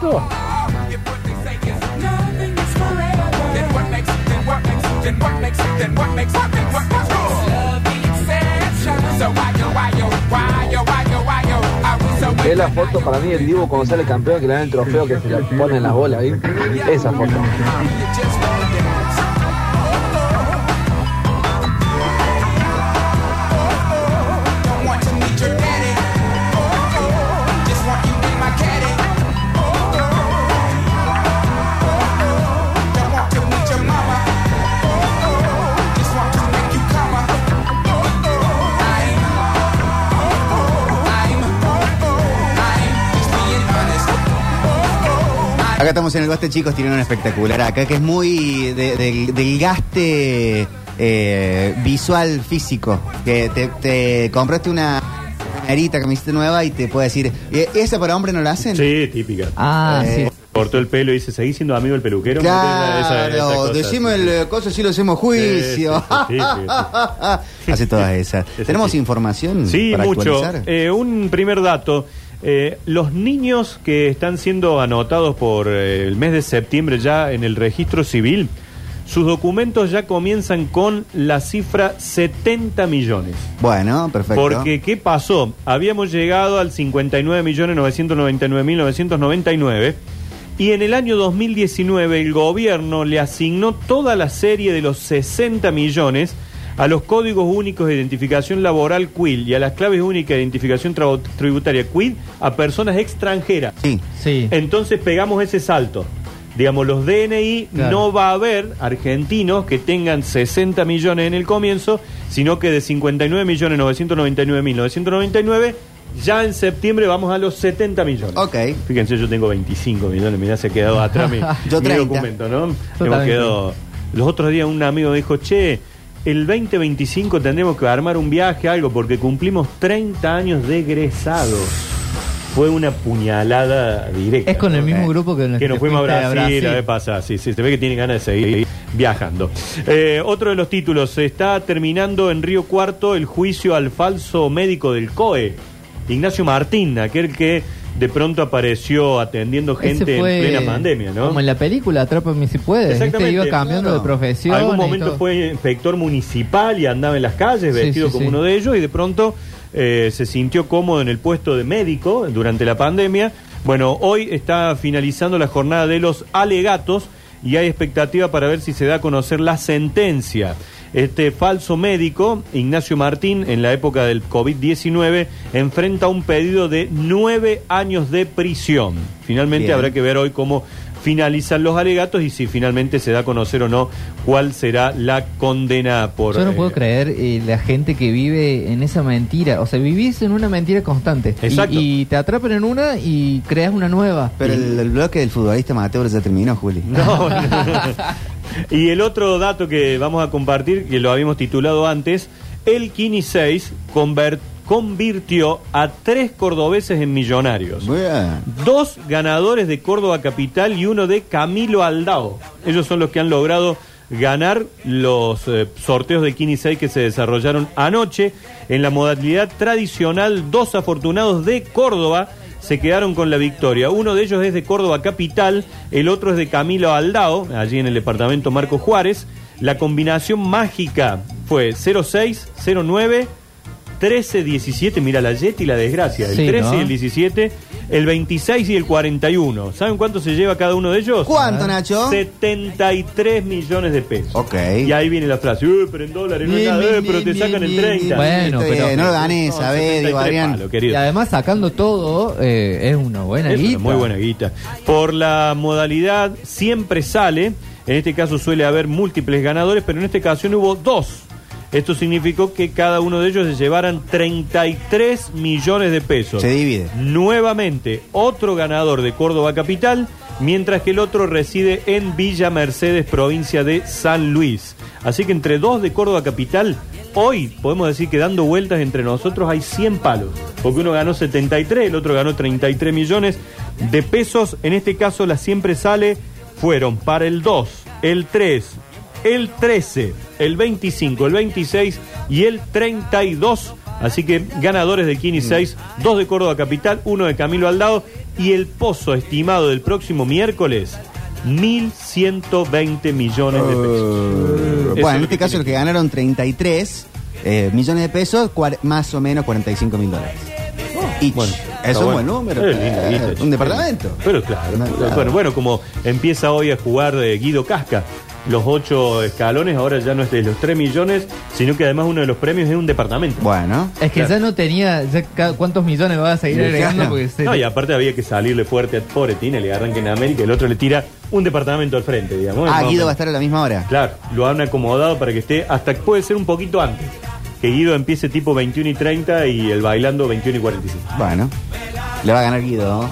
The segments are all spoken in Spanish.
todo? Es la foto para mí el Divo cuando sale campeón que le dan el trofeo que se le pone en las bolas, ¿sí? Esa foto. Acá estamos en el Baste, chicos, tienen un espectacular acá que es muy de- del- del gaste eh, visual físico. Que te, te compraste una merita, camiseta nueva y te puede decir, "¿Y ¿esa para hombre no la hacen? Sí, típica. Ah, Eh, sí. Cortó el pelo y dice, ¿seguís siendo amigo del peluquero? Claro, Esa- esa cosa, decimos sí. el eh, coso si lo hacemos juicio. Sí, sí, sí, Hace todas esas. Ese ¿Tenemos sí. información Sí, para mucho. actualizar? Eh, un primer dato. Eh, los niños que están siendo anotados por eh, el mes de septiembre ya en el registro civil, sus documentos ya comienzan con la cifra 70 millones. Bueno, perfecto. Porque, ¿qué pasó? Habíamos llegado al 59.999.999 y en el año 2019 el gobierno le asignó toda la serie de los 60 millones a los códigos únicos de identificación laboral QUIL y a las claves únicas de identificación tributaria QUIL a personas extranjeras. Sí. Sí. Entonces pegamos ese salto. Digamos, los DNI Claro. no va a haber argentinos que tengan 60 millones en el comienzo, sino que de 59 millones 999 mil 999, ya en septiembre vamos a los 70 millones. Ok. Fíjense, yo tengo 25 millones, mirá, se ha quedado atrás mi, Yo mi 30. documento, ¿no? Hemos quedado... Los otros días un amigo me dijo, che, el 2025 tendremos que armar un viaje, algo, porque cumplimos 30 años de egresados. Fue una puñalada directa. Es con el mismo grupo que, Que nos fuimos a fuiste Brasil, la vez pasada. Sí, sí, se ve que tienen ganas de seguir viajando. Eh, otro de los títulos. Se está terminando en Río Cuarto el juicio al falso médico del COE, Ignacio Martín, aquel que de pronto apareció atendiendo gente fue en plena pandemia, ¿no? Como en la película Atrápame si puedes. Exactamente, Iba cambiando claro. de profesión. Algún y momento fue inspector municipal y andaba en las calles Sí, vestido sí, como sí. uno de ellos y de pronto eh, se sintió cómodo en el puesto de médico durante la pandemia. Bueno, hoy está finalizando la jornada de los alegatos y hay expectativa para ver si se da a conocer la sentencia. Este falso médico, Ignacio Martín, en la época del COVID-19, enfrenta un pedido de nueve años de prisión. Finalmente Bien. habrá que ver hoy cómo finalizan los alegatos y si finalmente se da a conocer o no cuál será la condena por... Yo no eh, puedo creer eh, la gente que vive en esa mentira. O sea, vivís en una mentira constante. Y- Exacto. Y, te atrapan en una y creas una nueva. Pero Y- el, el bloque del futbolista Mateo ya terminó, Juli. No, no. y el otro dato que vamos a compartir, que lo habíamos titulado antes, el Kini 6 conver- convirtió a tres cordobeses en millonarios. Bien. Dos ganadores de Córdoba Capital y uno de Camilo Aldao. Ellos son los que han logrado ganar los eh, sorteos de Kini 6 que se desarrollaron anoche. En la modalidad tradicional, dos afortunados de Córdoba se quedaron con la victoria. Uno de ellos es de Córdoba Capital, el otro es de Camilo Aldao, allí en el departamento Marco Juárez. La combinación mágica fue 06, 09, 13, 17, mira la jet y la desgracia, el Sí, 13 y ¿no? el 17, el 26 y el 41. ¿Saben cuánto se lleva cada uno de ellos? ¿Cuánto, Nacho? 73 millones de pesos. Ok. Y ahí viene la frase, "Eh, pero en dólares no es Bien, nada, bien, eh, pero bien, te bien, sacan el bien, 30. bien, Bueno, bien, pero- No lo ganes, No, ¿sabes? 73 Digo, Adrián. palos, querido. Y además sacando todo, eh, es una buena Es una guita. muy buena guita. Por la modalidad siempre sale, en este caso suele haber múltiples ganadores, pero en esta ocasión hubo dos. Esto significó que cada uno de ellos se llevaran 33 millones de pesos. Se divide. Nuevamente, otro ganador de Córdoba Capital, mientras que el otro reside en Villa Mercedes, provincia de San Luis. Así que entre dos de Córdoba Capital, hoy podemos decir que dando vueltas entre nosotros hay 100 palos. Porque uno ganó 73, el otro ganó 33 millones de pesos. En este caso, la siempre sale fueron para el 2, el 3, el 13, el 25, el 26 y el 32 Así que ganadores del Kini 6, dos de Córdoba Capital, uno de Camilo Aldado y el pozo estimado del próximo miércoles, 1.120 millones de pesos. Eso es bueno, en este caso los que ganaron 33 eh, millones de pesos, más o menos 45 mil dólares. Each. Bueno, es un bueno. buen número. Eh, guita, un departamento. Pero claro, No, claro. Bueno, bueno, como empieza hoy a jugar eh, Guido Casca, los ocho escalones ahora ya no es de los 3 millones, sino que además uno de los premios es un departamento. Bueno. Es que Claro. ya no tenía. ya ca- ¿Cuántos millones vas a seguir agregando? Porque se- No, y aparte había que salirle fuerte a pobre Tina, le arranca en América, el otro le tira un departamento al frente, digamos. Ah, Más o Guido va a estar a la misma hora. Claro, lo han acomodado para que esté hasta puede ser un poquito antes. Que Guido empiece tipo 21 y 30 y el bailando 21 y 45. Bueno. Le va a ganar Guido.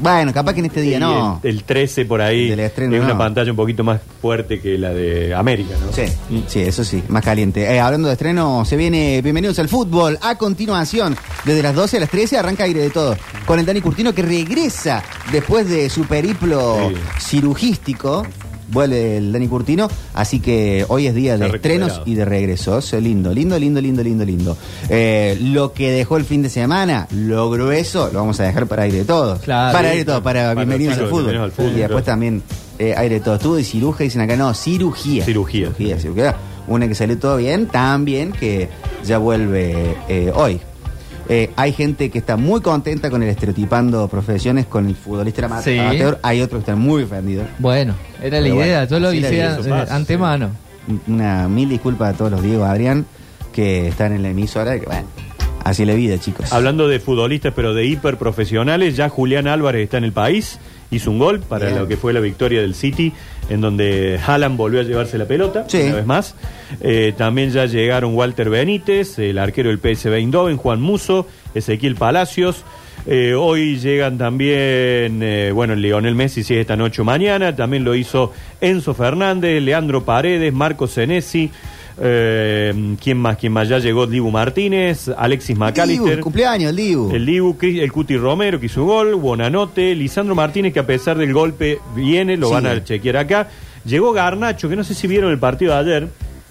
Bueno, capaz que en este día Y no. El, el 13 por ahí Del estreno, es una no. pantalla un poquito más fuerte que la de América, ¿no? Sí, Mm. sí, eso sí, más caliente. Eh, hablando de estreno, se viene Bienvenidos al Fútbol. A continuación, desde las 12 a las 13, arranca aire de todo. Con el Dani Curtino que regresa después de su periplo Sí. cirugístico. Vuelve el Dani Curtino, así que hoy es día de Está estrenos recuperado. y de regresos. Lindo, lindo, lindo, lindo, lindo, lindo. Eh, lo que dejó el fin de semana, lo grueso, lo vamos a dejar para aire de todo. Claro. para aire de todo, para, para Bienvenidos al Fútbol. Bienvenidos al Fútbol, y después también eh, aire de todo. Estuvo de ciruja, dicen acá, no, cirugía. Cirugía. Cirugía, cirugía. Una que salió todo bien, también que ya vuelve eh, hoy. Eh, hay gente que está muy contenta con el estereotipando profesiones con el futbolista ama- Sí. amateur. Hay otros que están muy ofendidos. Bueno, era la Pero idea. bueno, Yo lo la hice pasa, antemano. Una mil disculpas a todos los Diego Adrián que están en la emisora. Que, bueno, así es la vida, chicos. Hablando de futbolistas, pero de hiperprofesionales, ya Julián Álvarez está en el país, hizo un gol para Bien. lo que fue la victoria del City, en donde Haaland volvió a llevarse la pelota, Sí. una vez más. Eh, también ya llegaron Walter Benítez, el arquero del PSV Eindhoven, Juan Muso, Ezequiel Palacios. Eh, hoy llegan también, eh, bueno, Lionel Messi, si es esta noche o mañana, también lo hizo Enzo Fernández, Leandro Paredes, Marco Senesi. Eh, ¿Quién más? ¿Quién más? Ya llegó Dibu Martínez, Alexis McAllister. Dibu, cumpleaños, el Dibu. El Dibu, el Cuti Romero que hizo gol, Buonanote, Lisandro Martínez que a pesar del golpe viene, lo Sí. van a chequear acá. Llegó Garnacho, que no sé si vieron el partido de ayer,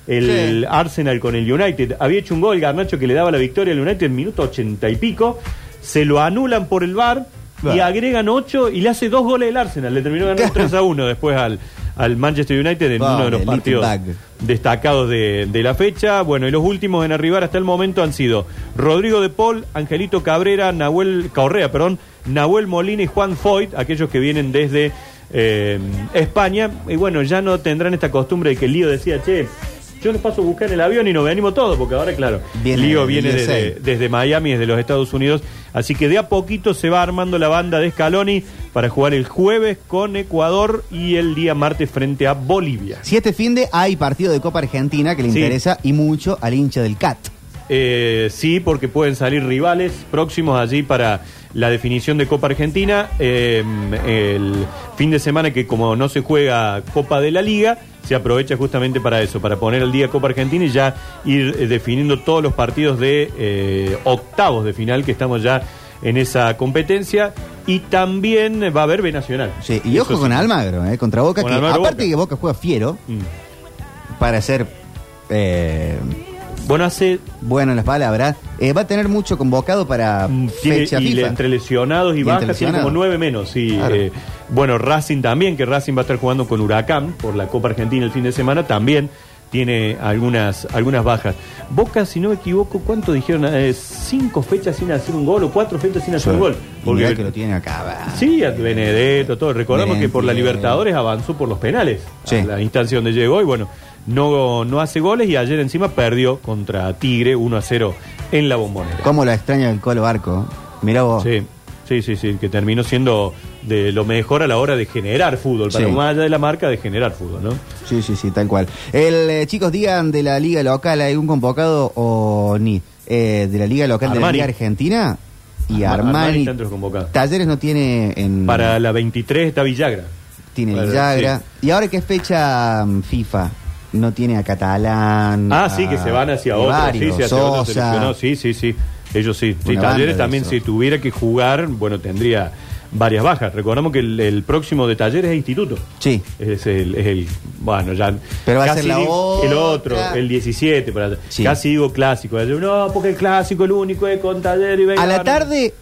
el Sí. Arsenal con el United. Había hecho un gol Garnacho que le daba la victoria al United en minuto ochenta y pico. Se lo anulan por el VAR y agregan ocho y le hace dos goles el Arsenal. Le terminó ganando 3 a 1 después al, al Manchester United en Vamos, uno de los partidos destacados de, de la fecha. Bueno, y los últimos en arribar hasta el momento han sido Rodrigo de Paul, Angelito Cabrera, Nahuel Correa, perdón, Nahuel Molina y Juan Foyt, aquellos que vienen desde eh, España. Y bueno, ya no tendrán esta costumbre de que Lío decía, che, yo les paso a buscar en el avión y nos venimos todos, porque ahora, claro, Viene Lío viene desde, desde Miami, desde los Estados Unidos. Así que de a poquito se va armando la banda de Scaloni para jugar el jueves con Ecuador y el día martes frente a Bolivia. Si este fin de hay partido de Copa Argentina que le Sí. interesa y mucho al hincha del CAT. Eh, sí, porque pueden salir rivales próximos allí para la definición de Copa Argentina. Eh, el fin de semana que como no se juega Copa de la Liga, se aprovecha justamente para eso, para poner al día Copa Argentina y ya ir eh, definiendo todos los partidos de eh, octavos de final que estamos ya en esa competencia. Y también va a haber B Nacional. Sí, y Eso ojo sí. con Almagro, eh, contra Boca, Con que Almagro aparte Boca. que Boca juega fiero Mm. para ser eh, Bueno, hace bueno en las palabras, eh, va a tener mucho convocado para Mm, tiene- fecha y FIFA. entre lesionados y, Y bajas tiene como nueve menos. Claro. eh, bueno, Racing también, que Racing va a estar jugando con Huracán por la Copa Argentina el fin de semana, también tiene algunas, algunas bajas. Boca, si no me equivoco, ¿cuánto dijeron? Eh, cinco fechas sin hacer un gol o cuatro fechas sin hacer un gol. Mirá que lo tiene acá. Sí, a Benedetto, todo. Recordamos que por la. Libertadores avanzó por los penales. Sí. A la instancia donde llegó y bueno, no, no hace goles y ayer encima perdió contra Tigre 1 a 0 en la bombonera. ¿Cómo lo extraña el Colo Barco? Mirá vos. Sí, sí, sí, sí, que terminó siendo de lo mejor a la hora de generar fútbol, para Sí. más allá de la marca de generar fútbol, ¿no? Sí, sí, sí, tal cual. El, eh, chicos, digan de la liga local, ¿hay un convocado o ni? Eh, de la liga local de la liga argentina y Arma- Armani Armani. está entre los convocados. Talleres no tiene en. Para la 23 está Villagra. Tiene Para- Villagra. sí. Y ahora es fecha mm, FIFA, no tiene a Catalán. Ah, a- sí, que se van hacia otro, sí, varios, sí, hacia otro seleccionado, sí, sí, sí, ellos sí. Sí, Talleres también, si tuviera que jugar, bueno, tendría varias bajas. Recordamos que el, el próximo de Talleres es Instituto. Sí. Es el, es el bueno, ya. Pero va a ser la digo El otro, otra. el 17, para, Sí. casi digo clásico. No, porque el clásico, el único es con Talleres y A Belgrano. la tarde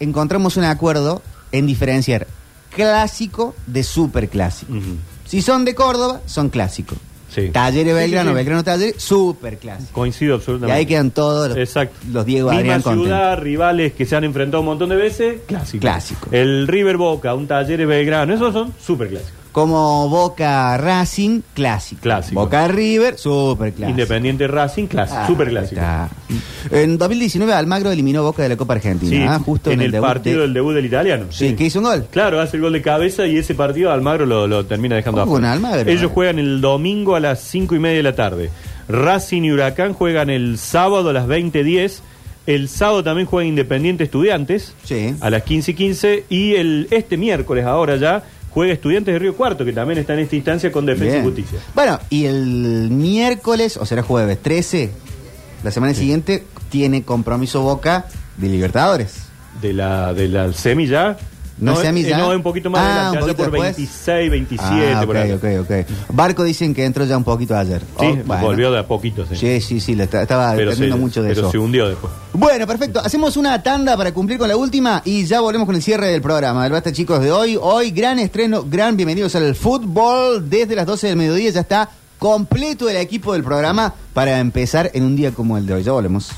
encontramos un acuerdo en diferenciar clásico de superclásico. Ujú. Si son de Córdoba, son clásicos. Sí. Talleres Belgrano, sí, sí. Belgrano Talleres, superclásico. Coincido Y absolutamente. ahí quedan todos los, Exacto. los Diego Misma Adrián contentos. ciudad, rivales que se han enfrentado un montón de veces, clásico. Clásico. El River Boca, un Talleres Belgrano, esos son súper clásicos. Como Boca Racing, clásico. Clásico. Boca River, superclásico. Independiente Racing, clásico, Ah, súper clásico. está. En 2019 Almagro eliminó Boca de la Copa Argentina. Sí, ah, justo en, el, partido de- del debut del italiano. Sí, que hizo un gol. Claro, hace el gol de cabeza y ese partido Almagro lo, lo termina dejando Ojo con afuera. Almagro, Ellos juegan el domingo a las cinco y media de la tarde. Racing y Huracán juegan el sábado a las 20.10. El sábado también juega Independiente Estudiantes Sí. a las 15 y 15. Y el, este miércoles, ahora ya, juega Estudiantes de Río Cuarto, que también está en esta instancia con Defensa Bien. y Justicia. Bueno, y el miércoles, o será jueves 13, la semana siguiente, tiene compromiso Boca de Libertadores. De la, de la semi ya. ¿No semi eh, ya? no, un poquito más Ah, adelante, poquito por después. 26, 27, ah, por ok, ahí. ok, ok. Barco dicen que entró ya un poquito ayer. Sí, Oh, bueno. volvió de a poquito, sí. Sí, sí, sí, le estaba pero dependiendo mucho de pero eso. se hundió después. Bueno, perfecto. Hacemos una tanda para cumplir con la última y ya volvemos con el cierre del programa. El Basta, chicos, de hoy. Hoy, gran estreno, gran bienvenidos al fútbol. Desde las 12 del mediodía ya está completo el equipo del programa para empezar en un día como el de hoy. Ya volvemos.